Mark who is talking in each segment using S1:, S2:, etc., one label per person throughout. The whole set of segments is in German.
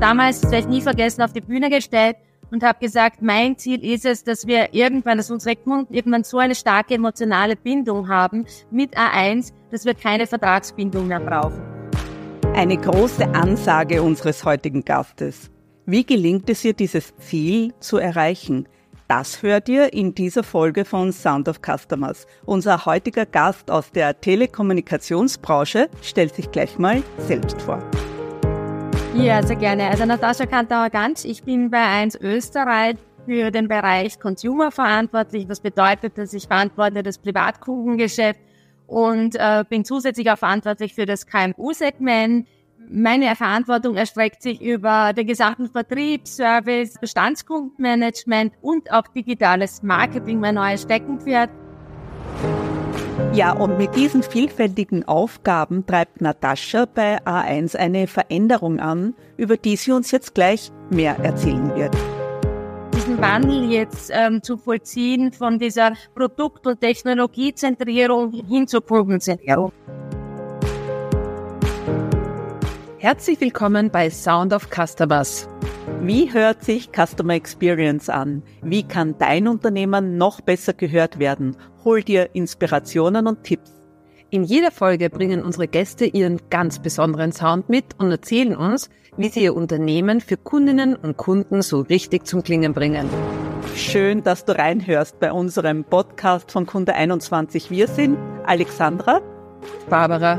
S1: damals, das werde ich nie vergessen, auf die Bühne gestellt und habe gesagt, mein Ziel ist es, dass wir irgendwann, dass unsere Kunden irgendwann so eine starke emotionale Bindung haben mit A1, dass wir keine Vertragsbindung mehr brauchen.
S2: Eine große Ansage unseres heutigen Gastes. Wie gelingt es ihr, dieses Ziel zu erreichen? Das hört ihr in dieser Folge von Sound of Customers. Unser heutiger Gast aus der Telekommunikationsbranche stellt sich gleich mal selbst vor.
S1: Ja, sehr gerne. Also Natascha Kantauer-Ganz, ich bin bei 1 Österreich für den Bereich Consumer verantwortlich. Das bedeutet, dass ich verantworte das Privatkundengeschäft und äh, bin zusätzlich auch verantwortlich für das KMU-Segment. Meine Verantwortung erstreckt sich über den gesamten Vertrieb, Service, Bestandskundenmanagement und auch digitales Marketing, mein neues Steckenpferd.
S2: Ja, und mit diesen vielfältigen Aufgaben treibt Natascha bei A1 eine Veränderung an, über die sie uns jetzt gleich mehr erzählen wird.
S1: Diesen Wandel jetzt ähm, zu vollziehen von dieser Produkt- und Technologiezentrierung hin zur Kundenzentrierung.
S2: Herzlich willkommen bei Sound of Customers. Wie hört sich Customer Experience an? Wie kann dein Unternehmen noch besser gehört werden? Hol dir Inspirationen und Tipps. In jeder Folge bringen unsere Gäste ihren ganz besonderen Sound mit und erzählen uns, wie sie ihr Unternehmen für Kundinnen und Kunden so richtig zum Klingen bringen. Schön, dass du reinhörst bei unserem Podcast von Kunde 21. Wir sind Alexandra,
S3: Barbara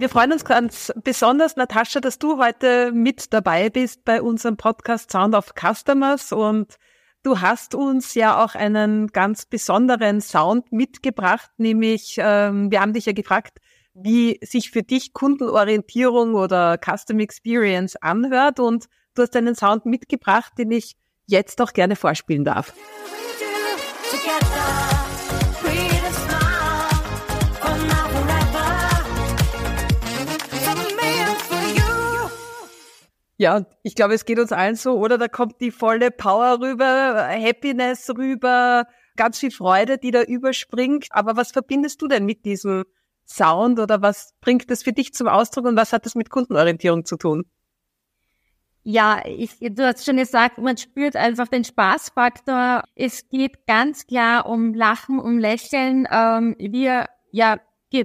S3: wir freuen uns ganz besonders, Natascha, dass du heute mit dabei bist bei unserem Podcast Sound of Customers. Und du hast uns ja auch einen ganz besonderen Sound mitgebracht, nämlich ähm, wir haben dich ja gefragt, wie sich für dich Kundenorientierung oder Custom Experience anhört. Und du hast einen Sound mitgebracht, den ich jetzt auch gerne vorspielen darf. Ja, ich glaube, es geht uns allen so, oder? Da kommt die volle Power rüber, Happiness rüber, ganz viel Freude, die da überspringt. Aber was verbindest du denn mit diesem Sound oder was bringt das für dich zum Ausdruck und was hat das mit Kundenorientierung zu tun?
S1: Ja, ich, du hast schon gesagt, man spürt einfach den Spaßfaktor. Es geht ganz klar um Lachen, um Lächeln. Ähm, wir, ja,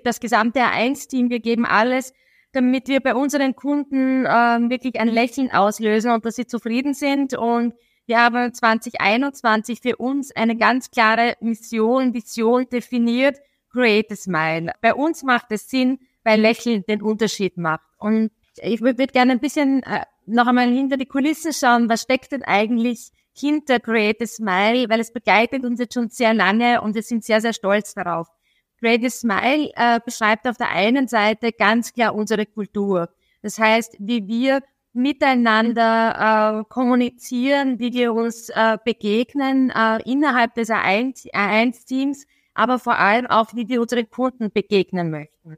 S1: das gesamte A1-Team, wir geben alles damit wir bei unseren Kunden ähm, wirklich ein Lächeln auslösen und dass sie zufrieden sind. Und wir haben 2021 für uns eine ganz klare Mission, Vision definiert, Create a Smile. Bei uns macht es Sinn, weil Lächeln den Unterschied macht. Und ich würde gerne ein bisschen äh, noch einmal hinter die Kulissen schauen, was steckt denn eigentlich hinter Create a Smile, weil es begleitet uns jetzt schon sehr lange und wir sind sehr, sehr stolz darauf. Ready Smile äh, beschreibt auf der einen Seite ganz klar unsere Kultur. Das heißt, wie wir miteinander äh, kommunizieren, wie wir uns äh, begegnen äh, innerhalb des A1-Teams, aber vor allem auch, wie wir unseren Kunden begegnen möchten.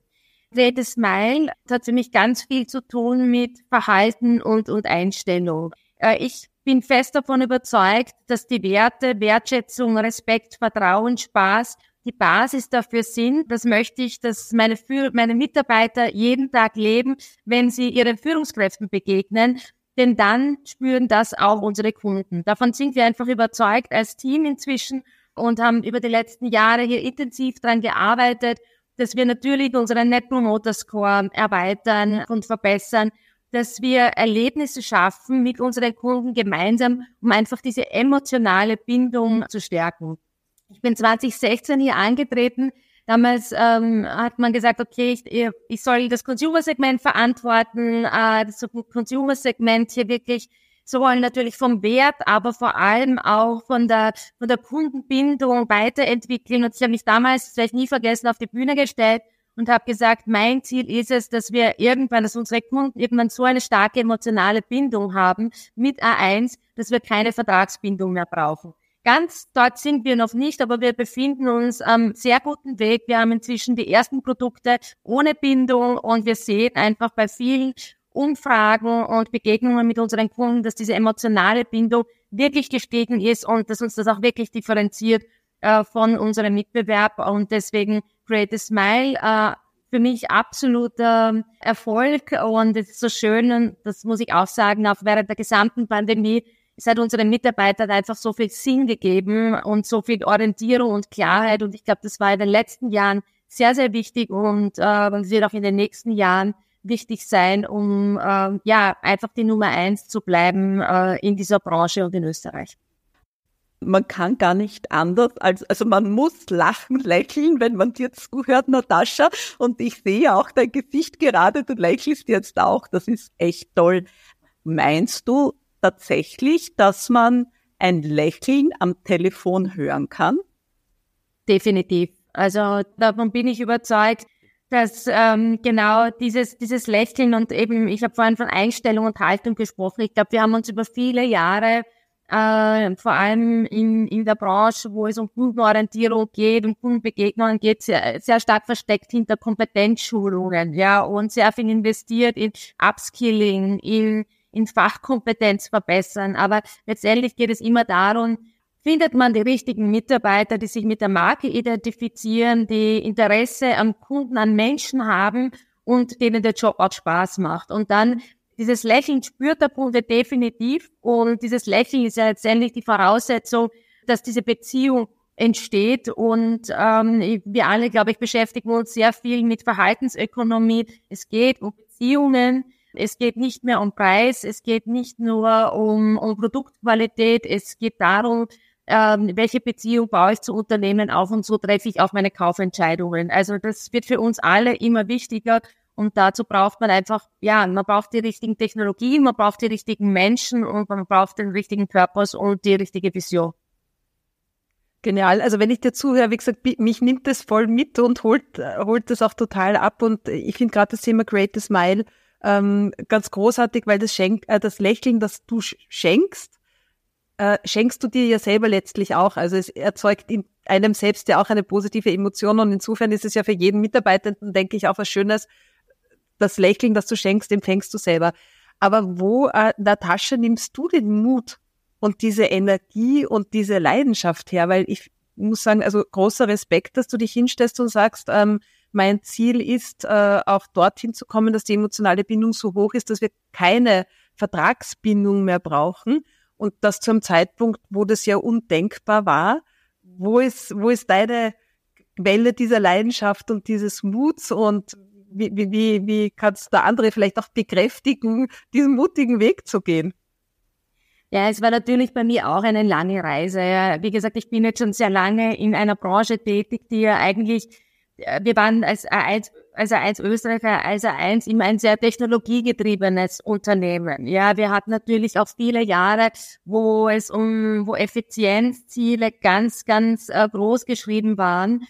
S1: Ready Smile hat für mich ganz viel zu tun mit Verhalten und, und Einstellung. Äh, ich bin fest davon überzeugt, dass die Werte Wertschätzung, Respekt, Vertrauen, Spaß die Basis dafür sind. Das möchte ich, dass meine, Führ meine Mitarbeiter jeden Tag leben, wenn sie ihren Führungskräften begegnen. Denn dann spüren das auch unsere Kunden. Davon sind wir einfach überzeugt als Team inzwischen und haben über die letzten Jahre hier intensiv daran gearbeitet, dass wir natürlich unseren Net Promoter Score erweitern und verbessern, dass wir Erlebnisse schaffen mit unseren Kunden gemeinsam, um einfach diese emotionale Bindung zu stärken. Ich bin 2016 hier angetreten. Damals ähm, hat man gesagt, okay, ich, ich soll das Consumer-Segment verantworten, äh, das Consumer-Segment hier wirklich sowohl natürlich vom Wert, aber vor allem auch von der, von der Kundenbindung weiterentwickeln. Und ich habe mich damals, das werde ich nie vergessen, auf die Bühne gestellt und habe gesagt, mein Ziel ist es, dass wir irgendwann, dass unsere Kunden irgendwann so eine starke emotionale Bindung haben mit A1, dass wir keine Vertragsbindung mehr brauchen. Ganz dort sind wir noch nicht, aber wir befinden uns am sehr guten Weg. Wir haben inzwischen die ersten Produkte ohne Bindung und wir sehen einfach bei vielen Umfragen und Begegnungen mit unseren Kunden, dass diese emotionale Bindung wirklich gestiegen ist und dass uns das auch wirklich differenziert äh, von unserem Mitbewerb und deswegen Create a Smile äh, für mich absoluter Erfolg und es ist so schön und das muss ich auch sagen, auch während der gesamten Pandemie es hat unseren Mitarbeitern einfach so viel Sinn gegeben und so viel Orientierung und Klarheit. Und ich glaube, das war in den letzten Jahren sehr, sehr wichtig und äh, wird auch in den nächsten Jahren wichtig sein, um äh, ja einfach die Nummer eins zu bleiben äh, in dieser Branche und in Österreich.
S2: Man kann gar nicht anders, als, also man muss lachen, lächeln, wenn man dir zuhört, Natascha. Und ich sehe auch dein Gesicht gerade, du lächelst jetzt auch. Das ist echt toll. Meinst du, tatsächlich, dass man ein Lächeln am Telefon hören kann?
S1: Definitiv. Also davon bin ich überzeugt, dass ähm, genau dieses, dieses Lächeln und eben, ich habe vorhin von Einstellung und Haltung gesprochen. Ich glaube, wir haben uns über viele Jahre, äh, vor allem in, in der Branche, wo es um Kundenorientierung geht und Kundenbegegnungen geht, sehr, sehr stark versteckt hinter Kompetenzschulungen, ja, und sehr viel investiert in Upskilling, in in Fachkompetenz verbessern. Aber letztendlich geht es immer darum, findet man die richtigen Mitarbeiter, die sich mit der Marke identifizieren, die Interesse am Kunden, an Menschen haben und denen der Job auch Spaß macht. Und dann dieses Lächeln spürt der Kunde definitiv. Und dieses Lächeln ist ja letztendlich die Voraussetzung, dass diese Beziehung entsteht. Und ähm, wir alle, glaube ich, beschäftigen uns sehr viel mit Verhaltensökonomie. Es geht um Beziehungen, es geht nicht mehr um Preis, es geht nicht nur um, um Produktqualität, es geht darum, ähm, welche Beziehung baue ich zu Unternehmen auf und so treffe ich auch meine Kaufentscheidungen. Also das wird für uns alle immer wichtiger und dazu braucht man einfach, ja, man braucht die richtigen Technologien, man braucht die richtigen Menschen und man braucht den richtigen Purpose und die richtige Vision.
S3: Genial. Also wenn ich dir zuhöre, wie gesagt, mich nimmt das voll mit und holt, holt das auch total ab. Und ich finde gerade das Thema Create a Smile ähm, ganz großartig, weil das, Schenk, äh, das Lächeln, das du schenkst, äh, schenkst du dir ja selber letztlich auch. Also es erzeugt in einem selbst ja auch eine positive Emotion und insofern ist es ja für jeden Mitarbeitenden, denke ich, auch was Schönes. Das Lächeln, das du schenkst, empfängst du selber. Aber wo, äh, Natascha, nimmst du den Mut und diese Energie und diese Leidenschaft her? Weil ich muss sagen, also großer Respekt, dass du dich hinstellst und sagst, ähm, mein Ziel ist, äh, auch dorthin zu kommen, dass die emotionale Bindung so hoch ist, dass wir keine Vertragsbindung mehr brauchen. Und das zu einem Zeitpunkt, wo das ja undenkbar war. Wo ist, wo ist deine Quelle dieser Leidenschaft und dieses Muts und wie, wie, wie kannst du andere vielleicht auch bekräftigen, diesen mutigen Weg zu gehen?
S1: Ja, es war natürlich bei mir auch eine lange Reise. Wie gesagt, ich bin jetzt schon sehr lange in einer Branche tätig, die ja eigentlich wir waren als A1, als A1 Österreicher, als A1 immer ein sehr technologiegetriebenes Unternehmen. Ja, wir hatten natürlich auch viele Jahre, wo es um, wo Effizienzziele ganz, ganz äh, groß geschrieben waren.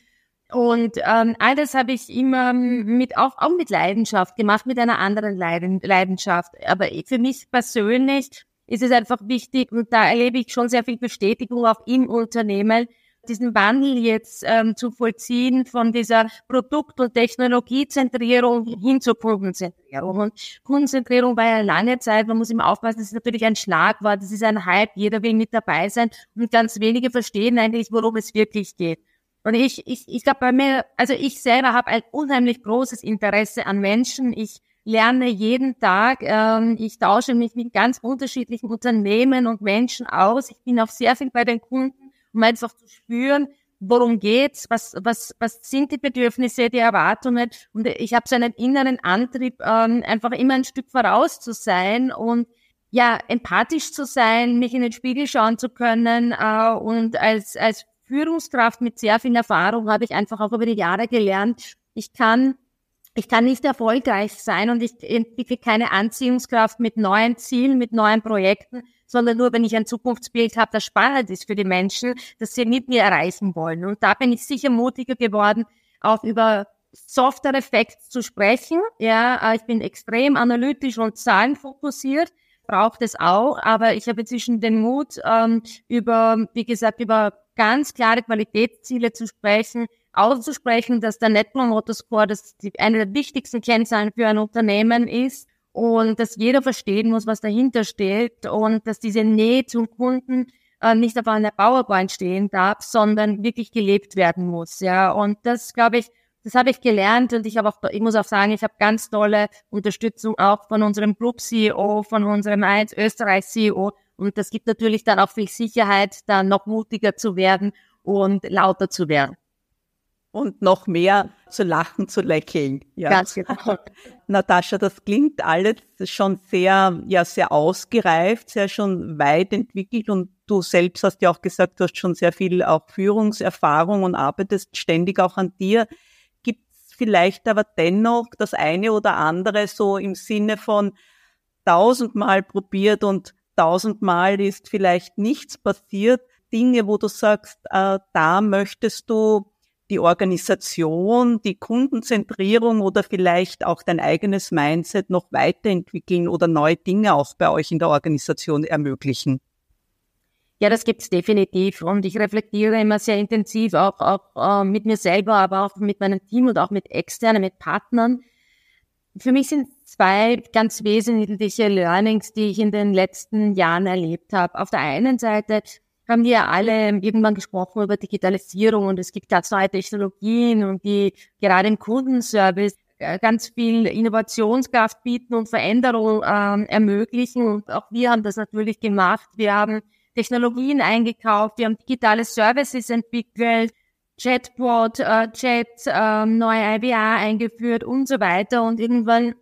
S1: Und ähm, all das habe ich immer mit auch, auch mit Leidenschaft gemacht, mit einer anderen Leiden, Leidenschaft. Aber für mich persönlich ist es einfach wichtig und da erlebe ich schon sehr viel Bestätigung auch im Unternehmen, diesen Wandel jetzt ähm, zu vollziehen von dieser Produkt- und Technologiezentrierung hin zur Kundenzentrierung. Und Kundenzentrierung war ja lange Zeit, man muss immer aufpassen, das ist natürlich ein Schlagwort, das ist ein Hype, jeder will mit dabei sein und ganz wenige verstehen eigentlich, worum es wirklich geht. Und ich, ich, ich glaube bei mir, also ich selber habe ein unheimlich großes Interesse an Menschen. Ich lerne jeden Tag. Ähm, ich tausche mich mit ganz unterschiedlichen Unternehmen und Menschen aus. Ich bin auch sehr viel bei den Kunden um einfach zu spüren, worum geht's, was, was, was sind die Bedürfnisse, die Erwartungen. Und ich habe so einen inneren Antrieb, ähm, einfach immer ein Stück voraus zu sein und ja, empathisch zu sein, mich in den Spiegel schauen zu können äh, und als, als Führungskraft mit sehr viel Erfahrung habe ich einfach auch über die Jahre gelernt, ich kann ich kann nicht erfolgreich sein und ich entwickle keine Anziehungskraft mit neuen Zielen, mit neuen Projekten, sondern nur, wenn ich ein Zukunftsbild habe, das spannend ist für die Menschen, das sie mit mir erreichen wollen. Und da bin ich sicher mutiger geworden, auch über Software Effects zu sprechen. Ja, äh, ich bin extrem analytisch und zahlenfokussiert, braucht es auch, aber ich habe inzwischen den Mut, ähm, über, wie gesagt, über ganz klare Qualitätsziele zu sprechen, auszusprechen, dass der Net Promoter Score das die, eine der wichtigsten Kennzahlen für ein Unternehmen ist und dass jeder verstehen muss, was dahinter steht und dass diese Nähe zum Kunden äh, nicht auf einer PowerPoint stehen darf, sondern wirklich gelebt werden muss. Ja, und das glaube ich, das habe ich gelernt und ich habe auch, ich muss auch sagen, ich habe ganz tolle Unterstützung auch von unserem Group CEO, von unserem 1 Österreich CEO und das gibt natürlich dann auch viel Sicherheit, dann noch mutiger zu werden und lauter zu werden
S2: und noch mehr zu lachen, zu lächeln.
S1: Ja. Ganz genau.
S2: Natascha, das klingt alles schon sehr, ja, sehr ausgereift, sehr schon weit entwickelt und du selbst hast ja auch gesagt, du hast schon sehr viel auch Führungserfahrung und arbeitest ständig auch an dir. Gibt es vielleicht aber dennoch das eine oder andere so im Sinne von tausendmal probiert und tausendmal ist vielleicht nichts passiert, Dinge, wo du sagst, äh, da möchtest du die Organisation, die Kundenzentrierung oder vielleicht auch dein eigenes Mindset noch weiterentwickeln oder neue Dinge auch bei euch in der Organisation ermöglichen?
S1: Ja, das gibt's definitiv. Und ich reflektiere immer sehr intensiv, auch, auch äh, mit mir selber, aber auch mit meinem Team und auch mit externen, mit Partnern. Für mich sind zwei ganz wesentliche Learnings, die ich in den letzten Jahren erlebt habe. Auf der einen Seite haben wir alle irgendwann gesprochen über Digitalisierung und es gibt ganz neue Technologien und die gerade im Kundenservice äh, ganz viel Innovationskraft bieten und Veränderung ähm, ermöglichen. Und auch wir haben das natürlich gemacht. Wir haben Technologien eingekauft, wir haben digitale Services entwickelt, Chatbot, äh, Chat, äh, neue IVA eingeführt und so weiter. Und irgendwann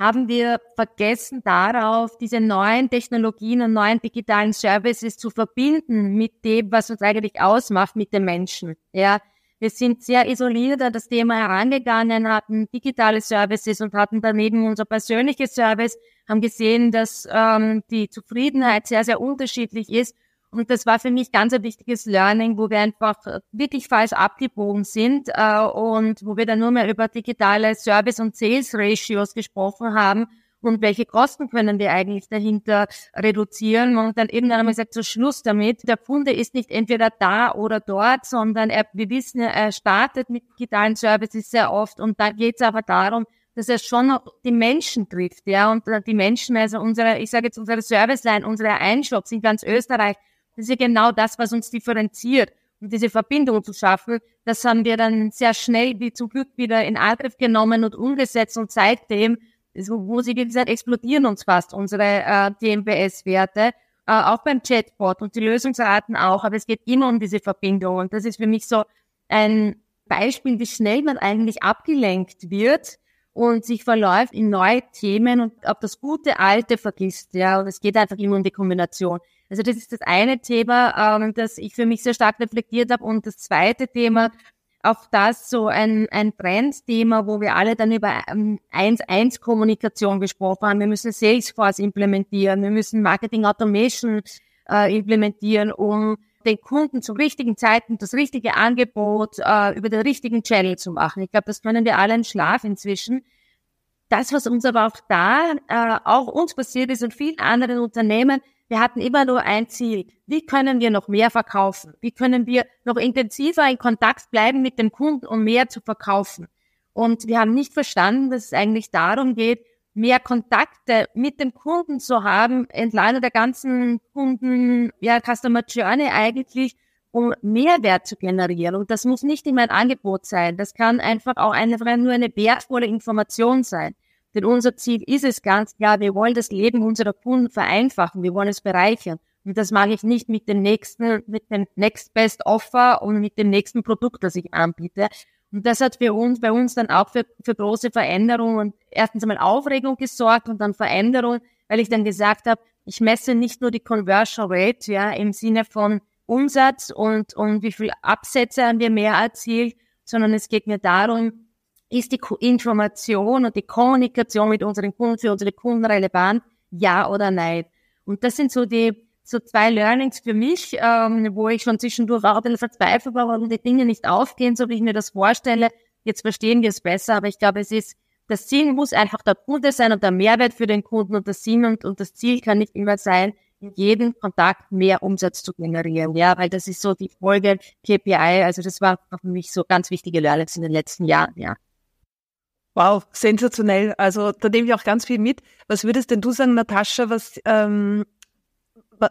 S1: haben wir vergessen darauf, diese neuen Technologien und neuen digitalen Services zu verbinden mit dem, was uns eigentlich ausmacht, mit den Menschen. Ja, wir sind sehr isoliert an das Thema herangegangen, hatten digitale Services und hatten daneben unser persönliches Service, haben gesehen, dass ähm, die Zufriedenheit sehr, sehr unterschiedlich ist und das war für mich ganz ein wichtiges Learning, wo wir einfach wirklich falsch abgebogen sind äh, und wo wir dann nur mehr über digitale Service- und Sales-Ratios gesprochen haben und welche Kosten können wir eigentlich dahinter reduzieren und dann eben dann einmal gesagt, so Schluss damit. Der Kunde ist nicht entweder da oder dort, sondern er, wir wissen, er startet mit digitalen Services sehr oft und da geht es aber darum, dass er schon noch die Menschen trifft, ja, und die Menschen, also unsere, ich sage jetzt unsere Serviceline, unsere Einshops in ganz Österreich, das ist ja genau das, was uns differenziert. Und diese Verbindung zu schaffen, das haben wir dann sehr schnell, wie zum Glück, wieder in Angriff genommen und umgesetzt. Und seitdem, wo sie, gesagt, explodieren uns fast unsere äh, TMPS-Werte, äh, auch beim Chatbot und die Lösungsraten auch. Aber es geht immer um diese Verbindung. Und das ist für mich so ein Beispiel, wie schnell man eigentlich abgelenkt wird und sich verläuft in neue Themen und auf das gute Alte vergisst. Ja, und es geht einfach immer um die Kombination. Also das ist das eine Thema, ähm, das ich für mich sehr stark reflektiert habe. Und das zweite Thema, auch das so ein, ein Trendthema, wo wir alle dann über 1-1-Kommunikation ähm, gesprochen haben. Wir müssen Salesforce implementieren, wir müssen Marketing Automation äh, implementieren, um den Kunden zum richtigen Zeitpunkt das richtige Angebot äh, über den richtigen Channel zu machen. Ich glaube, das können wir alle im Schlaf inzwischen. Das, was uns aber auch da, äh, auch uns passiert ist und vielen anderen Unternehmen, wir hatten immer nur ein Ziel. Wie können wir noch mehr verkaufen? Wie können wir noch intensiver in Kontakt bleiben mit dem Kunden, um mehr zu verkaufen? Und wir haben nicht verstanden, dass es eigentlich darum geht, mehr Kontakte mit dem Kunden zu haben, entlang der ganzen Kunden, ja, Customer Journey eigentlich, um Mehrwert zu generieren. Und das muss nicht immer ein Angebot sein. Das kann einfach auch einfach nur eine wertvolle Information sein. Denn unser Ziel ist es ganz klar, wir wollen das Leben unserer Kunden vereinfachen, wir wollen es bereichern. Und das mache ich nicht mit dem nächsten, mit dem Next Best Offer und mit dem nächsten Produkt, das ich anbiete. Und das hat für uns, bei uns dann auch für, für große Veränderungen und erstens einmal Aufregung gesorgt und dann Veränderung, weil ich dann gesagt habe, ich messe nicht nur die Conversion Rate, ja, im Sinne von Umsatz und, und wie viel Absätze haben wir mehr erzielt, sondern es geht mir darum, ist die Information und die Kommunikation mit unseren Kunden für unsere Kunden relevant? Ja oder nein? Und das sind so die so zwei Learnings für mich, ähm, wo ich schon zwischendurch auch ein bisschen verzweifelt war, warum die Dinge nicht aufgehen, so wie ich mir das vorstelle. Jetzt verstehen wir es besser, aber ich glaube, es ist, das Ziel muss einfach der Kunde sein und der Mehrwert für den Kunden und das Sinn und, und das Ziel kann nicht immer sein, in jedem Kontakt mehr Umsatz zu generieren. Ja, weil das ist so die Folge KPI. Also das war für mich so ganz wichtige Learnings in den letzten Jahren, ja.
S3: Wow, sensationell. Also da nehme ich auch ganz viel mit. Was würdest denn du sagen, Natascha, was, ähm,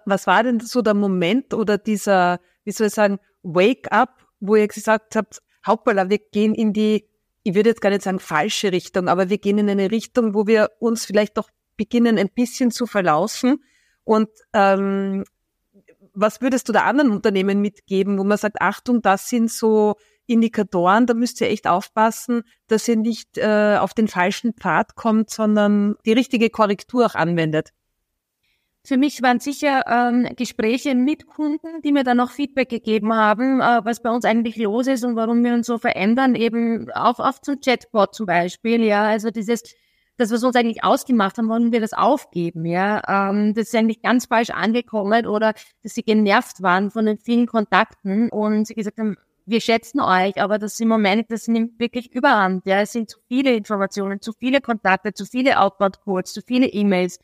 S3: was war denn so der Moment oder dieser, wie soll ich sagen, Wake-up, wo ihr gesagt habt, Hauptballer, wir gehen in die, ich würde jetzt gar nicht sagen falsche Richtung, aber wir gehen in eine Richtung, wo wir uns vielleicht doch beginnen, ein bisschen zu verlaufen. Und ähm, was würdest du da anderen Unternehmen mitgeben, wo man sagt, Achtung, das sind so Indikatoren, da müsst ihr echt aufpassen, dass ihr nicht äh, auf den falschen Pfad kommt, sondern die richtige Korrektur auch anwendet.
S1: Für mich waren sicher ähm, Gespräche mit Kunden, die mir dann noch Feedback gegeben haben, äh, was bei uns eigentlich los ist und warum wir uns so verändern, eben auch auf zum Chatbot zum Beispiel, ja, also dieses das, was wir uns eigentlich ausgemacht haben, wollen wir das aufgeben, ja. Ähm, das ist eigentlich ganz falsch angekommen oder dass sie genervt waren von den vielen Kontakten und sie gesagt haben, wir schätzen euch, aber das im Moment, das nimmt wirklich überhand, ja. Es sind zu viele Informationen, zu viele Kontakte, zu viele Outbound-Codes, zu viele E-Mails.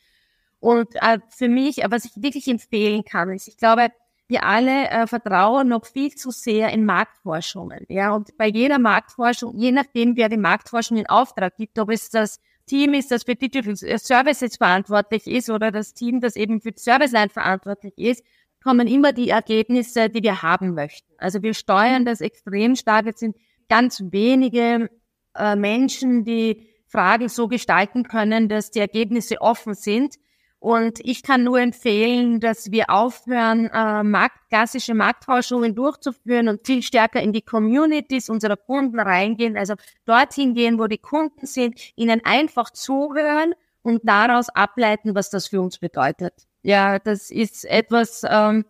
S1: Und äh, für mich, was ich wirklich empfehlen kann, ist, ich glaube, wir alle äh, vertrauen noch viel zu sehr in Marktforschungen. Ja, und bei jeder Marktforschung, je nachdem, wer die Marktforschung in Auftrag gibt, ob es das Team ist, das für Digital Services verantwortlich ist oder das Team, das eben für Serviceline verantwortlich ist, kommen immer die Ergebnisse, die wir haben möchten. Also wir steuern das extrem stark. Es sind ganz wenige äh, Menschen, die Fragen so gestalten können, dass die Ergebnisse offen sind. Und ich kann nur empfehlen, dass wir aufhören, äh, Markt, klassische Marktforschungen durchzuführen und viel stärker in die Communities unserer Kunden reingehen, also dorthin gehen, wo die Kunden sind, ihnen einfach zuhören und daraus ableiten, was das für uns bedeutet. Ja, das ist etwas, ähm,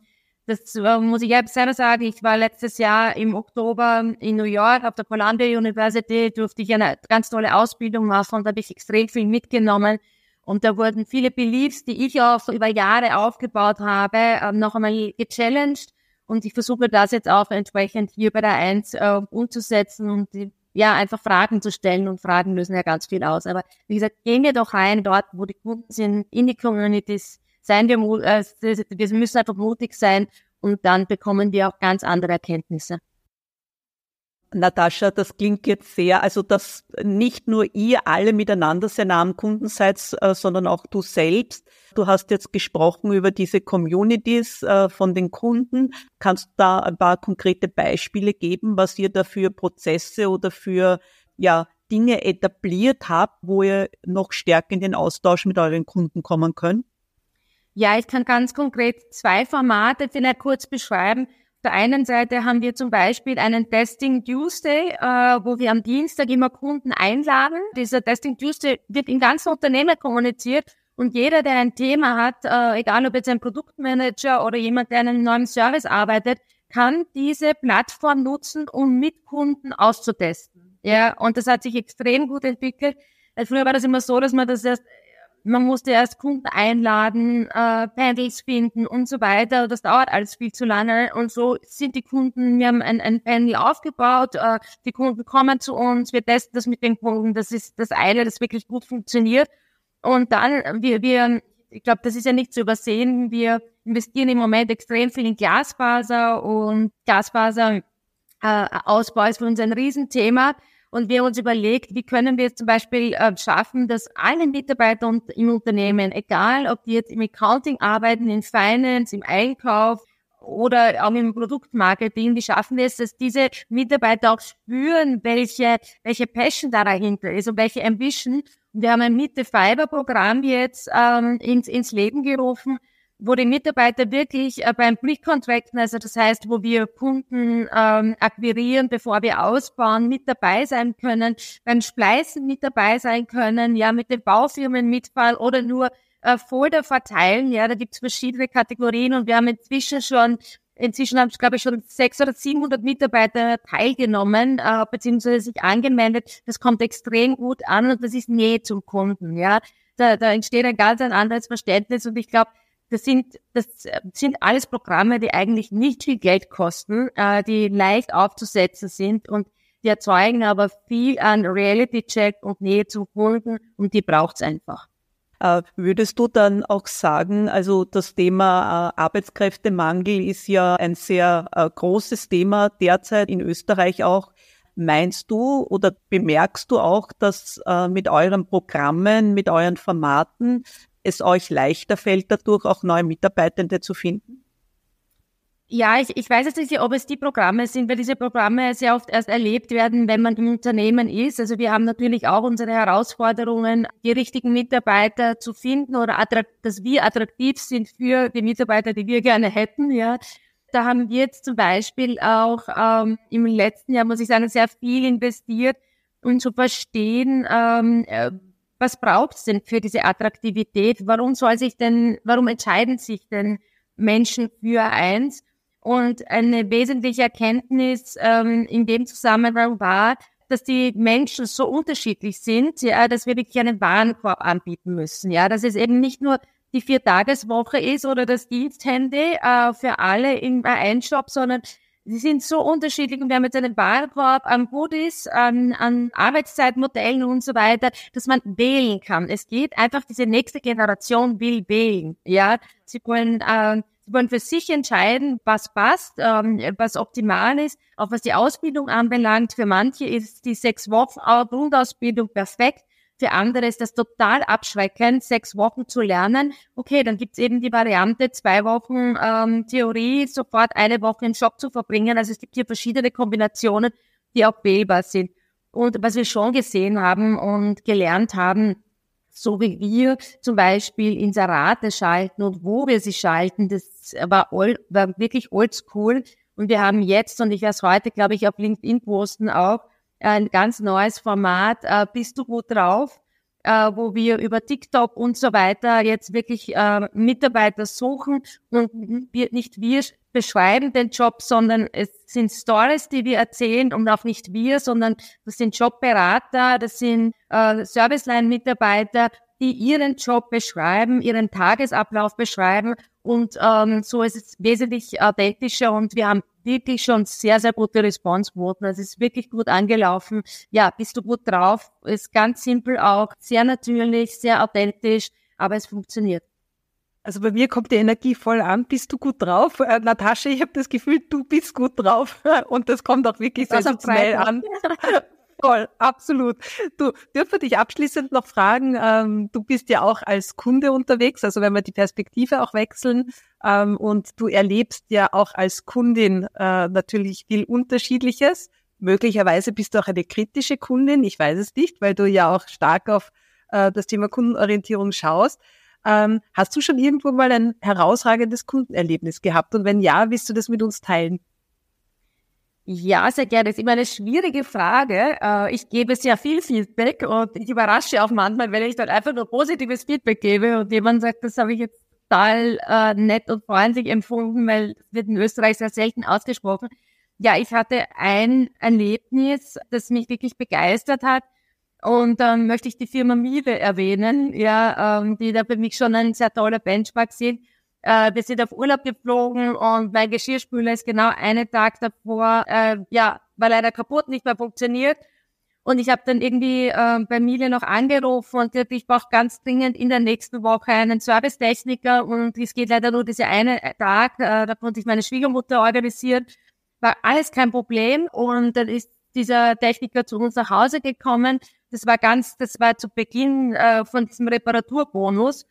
S1: das äh, muss ich selber sagen. Ich war letztes Jahr im Oktober in New York auf der Columbia University, durfte ich eine ganz tolle Ausbildung machen und da habe ich extrem viel mitgenommen und da wurden viele Beliefs, die ich auch über Jahre aufgebaut habe, ähm, noch einmal gechallenged. Und ich versuche das jetzt auch entsprechend hier bei der Eins äh, umzusetzen und die, ja, einfach Fragen zu stellen und Fragen lösen ja ganz viel aus. Aber wie gesagt, gehen wir doch rein dort, wo die Kunden sind, in die Communities, seien wir, äh, wir müssen einfach mutig sein und dann bekommen wir auch ganz andere Erkenntnisse.
S2: Natascha, das klingt jetzt sehr, also dass nicht nur ihr alle miteinander sehr nah am Kunden seid, äh, sondern auch du selbst. Du hast jetzt gesprochen über diese Communities äh, von den Kunden. Kannst du da ein paar konkrete Beispiele geben, was ihr da für Prozesse oder für ja, Dinge etabliert habt, wo ihr noch stärker in den Austausch mit euren Kunden kommen könnt?
S1: Ja, ich kann ganz konkret zwei Formate vielleicht kurz beschreiben der einen Seite haben wir zum Beispiel einen Testing Tuesday, äh, wo wir am Dienstag immer Kunden einladen. Dieser Testing Tuesday wird in ganzen Unternehmen kommuniziert und jeder, der ein Thema hat, äh, egal ob jetzt ein Produktmanager oder jemand, der an einem neuen Service arbeitet, kann diese Plattform nutzen, um mit Kunden auszutesten. Ja, und das hat sich extrem gut entwickelt. Früher war das immer so, dass man das erst man musste erst Kunden einladen, äh, Panels finden und so weiter. Das dauert alles viel zu lange. Und so sind die Kunden, wir haben ein, ein Panel aufgebaut, äh, die Kunden kommen zu uns, wir testen das mit den Kunden. Das ist das eine, das wirklich gut funktioniert. Und dann, wir, wir ich glaube, das ist ja nicht zu übersehen, wir investieren im Moment extrem viel in Glasfaser und Glasfaser äh, Ausbau ist für uns ein Riesenthema und wir uns überlegt, wie können wir es zum Beispiel äh, schaffen, dass alle Mitarbeiter im Unternehmen, egal ob die jetzt im Accounting arbeiten, in Finance, im Einkauf oder auch im Produktmarketing, wie schaffen wir es, dass diese Mitarbeiter auch spüren, welche, welche Passion da dahinter ist und welche Ambition. Wir haben ein Mitte-Fiber-Programm jetzt ähm, ins, ins Leben gerufen, wo die Mitarbeiter wirklich äh, beim Pre-Contracten, also das heißt, wo wir Kunden ähm, akquirieren, bevor wir ausbauen, mit dabei sein können, beim Spleißen mit dabei sein können, ja, mit den Baufirmen mitfahren oder nur äh, Folder verteilen, ja, da gibt's verschiedene Kategorien und wir haben inzwischen schon Inzwischen haben, glaube ich, schon 600 oder 700 Mitarbeiter teilgenommen, äh, beziehungsweise sich angemeldet. Das kommt extrem gut an und das ist Nähe zum Kunden, ja. Da, da entsteht ein ganz ein anderes Verständnis und ich glaube, das sind, das sind alles Programme, die eigentlich nicht viel Geld kosten, äh, die leicht aufzusetzen sind und die erzeugen aber viel an Reality-Check und Nähe zu Kunden und die braucht's einfach.
S2: Äh, würdest du dann auch sagen, also das Thema äh, Arbeitskräftemangel ist ja ein sehr äh, großes Thema derzeit in Österreich auch. Meinst du oder bemerkst du auch, dass äh, mit euren Programmen, mit euren Formaten es euch leichter fällt, dadurch auch neue Mitarbeitende zu finden?
S1: Ja, ich, ich weiß jetzt nicht, ob es die Programme sind, weil diese Programme sehr oft erst erlebt werden, wenn man im Unternehmen ist. Also wir haben natürlich auch unsere Herausforderungen, die richtigen Mitarbeiter zu finden oder dass wir attraktiv sind für die Mitarbeiter, die wir gerne hätten. Ja, da haben wir jetzt zum Beispiel auch ähm, im letzten Jahr, muss ich sagen, sehr viel investiert, um zu verstehen, ähm, äh, was braucht es denn für diese Attraktivität? Warum soll sich denn, warum entscheiden sich denn Menschen für eins? Und eine wesentliche Erkenntnis ähm, in dem Zusammenhang war, dass die Menschen so unterschiedlich sind, ja, dass wir wirklich einen Warenkorb anbieten müssen. Ja, dass es eben nicht nur die Viertageswoche ist oder das Diensthandy äh, für alle in einem Shop, sondern sie sind so unterschiedlich und wir haben jetzt einen Warenkorb an Goodies, an, an Arbeitszeitmodellen und so weiter, dass man wählen kann. Es geht einfach, diese nächste Generation will wählen. Ja, sie wollen äh, Sie wollen für sich entscheiden, was passt, ähm, was optimal ist. Auch was die Ausbildung anbelangt. Für manche ist die sechs Wochen Grundausbildung perfekt. Für andere ist das total abschreckend, sechs Wochen zu lernen. Okay, dann gibt's eben die Variante, zwei Wochen ähm, Theorie, sofort eine Woche im Shop zu verbringen. Also es gibt hier verschiedene Kombinationen, die auch wählbar sind. Und was wir schon gesehen haben und gelernt haben, so wie wir zum Beispiel Inserate schalten und wo wir sie schalten, das war, old, war wirklich oldschool. Und wir haben jetzt, und ich werde es heute, glaube ich, auf LinkedIn posten auch, ein ganz neues Format, äh, Bist du gut drauf? Äh, wo wir über TikTok und so weiter jetzt wirklich äh, Mitarbeiter suchen? Und wir, nicht wir beschreiben den Job, sondern es sind Stories, die wir erzählen und auch nicht wir, sondern das sind Jobberater, das sind äh, Serviceline-Mitarbeiter, die ihren Job beschreiben, ihren Tagesablauf beschreiben. Und ähm, so ist es wesentlich authentischer und wir haben wirklich schon sehr, sehr gute Responsequoten. Also es ist wirklich gut angelaufen. Ja, bist du gut drauf? Ist ganz simpel auch, sehr natürlich, sehr authentisch, aber es funktioniert.
S3: Also bei mir kommt die Energie voll an. Bist du gut drauf? Äh, Natascha, ich habe das Gefühl, du bist gut drauf. Und das kommt auch wirklich sehr schnell an. Voll, absolut. Du, dürfen dich abschließend noch fragen, ähm, du bist ja auch als Kunde unterwegs, also wenn wir die Perspektive auch wechseln ähm, und du erlebst ja auch als Kundin äh, natürlich viel Unterschiedliches. Möglicherweise bist du auch eine kritische Kundin, ich weiß es nicht, weil du ja auch stark auf äh, das Thema Kundenorientierung schaust. Ähm, hast du schon irgendwo mal ein herausragendes Kundenerlebnis gehabt? Und wenn ja, willst du das mit uns teilen?
S1: Ja, sehr gerne. Das ist immer eine schwierige Frage. Äh, ich gebe sehr viel Feedback und ich überrasche auch manchmal, wenn ich dann einfach nur positives Feedback gebe und jemand sagt, das habe ich jetzt total äh, nett und freundlich empfunden, weil das wird in Österreich sehr selten ausgesprochen. Ja, ich hatte ein Erlebnis, das mich wirklich begeistert hat. Und dann ähm, möchte ich die Firma Miele erwähnen, ja, ähm, die da für mich schon ein sehr toller Benchmark sind. Äh, wir sind auf Urlaub geflogen und mein Geschirrspüler ist genau einen Tag davor, äh, ja, war leider kaputt, nicht mehr funktioniert. Und ich habe dann irgendwie äh, bei Miele noch angerufen und gesagt, ich brauche ganz dringend in der nächsten Woche einen Servicetechniker und es geht leider nur dieser eine Tag. Äh, da konnte ich meine Schwiegermutter organisieren. War alles kein Problem und dann ist dieser Techniker zu uns nach Hause gekommen. Das war ganz, das war zu Beginn äh, von diesem Reparaturbonus.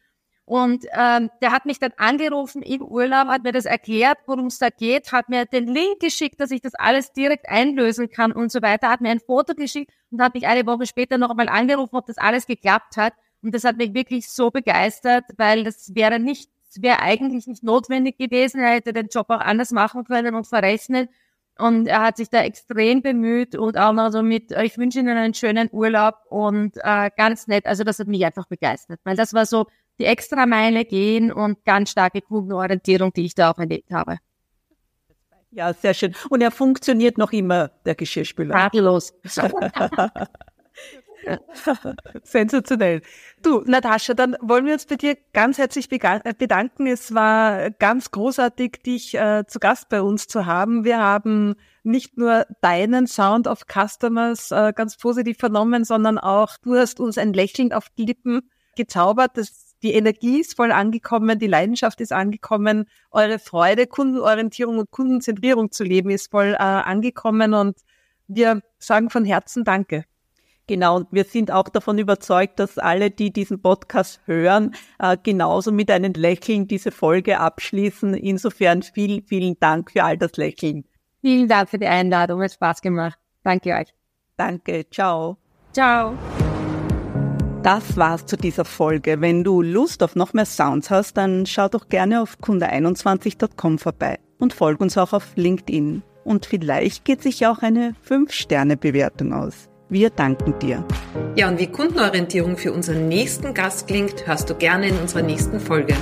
S1: Und ähm, der hat mich dann angerufen im Urlaub, hat mir das erklärt, worum es da geht, hat mir den Link geschickt, dass ich das alles direkt einlösen kann und so weiter, hat mir ein Foto geschickt und hat mich eine Woche später noch einmal angerufen, ob das alles geklappt hat. Und das hat mich wirklich so begeistert, weil das wäre nicht, wäre eigentlich nicht notwendig gewesen. Er hätte den Job auch anders machen können und verrechnen. Und er hat sich da extrem bemüht und auch noch so mit, ich wünsche Ihnen einen schönen Urlaub und äh, ganz nett. Also das hat mich einfach begeistert, weil das war so die extra Meile gehen und ganz starke Kundenorientierung, die ich da auch erlebt habe.
S2: Ja, sehr schön. Und er funktioniert noch immer, der Geschirrspüler.
S1: Tadellos.
S3: Sensationell. Du, Natascha, dann wollen wir uns bei dir ganz herzlich äh, bedanken. Es war ganz großartig, dich äh, zu Gast bei uns zu haben. Wir haben nicht nur deinen Sound of Customers äh, ganz positiv vernommen, sondern auch du hast uns ein Lächeln auf die Lippen gezaubert. Das, die Energie ist voll angekommen, die Leidenschaft ist angekommen, eure Freude, Kundenorientierung und Kundenzentrierung zu leben ist voll äh, angekommen und wir sagen von Herzen Danke.
S2: Genau, und wir sind auch davon überzeugt, dass alle, die diesen Podcast hören, äh, genauso mit einem Lächeln diese Folge abschließen. Insofern vielen, vielen Dank für all das Lächeln.
S1: Vielen Dank für die Einladung, hat Spaß gemacht. Danke euch.
S2: Danke, ciao.
S1: Ciao.
S2: Das war's zu dieser Folge. Wenn du Lust auf noch mehr Sounds hast, dann schau doch gerne auf kunde21.com vorbei und folg uns auch auf LinkedIn. Und vielleicht geht sich auch eine 5-Sterne-Bewertung aus. Wir danken dir.
S3: Ja, und wie Kundenorientierung für unseren nächsten Gast klingt, hörst du gerne in unserer nächsten Folge.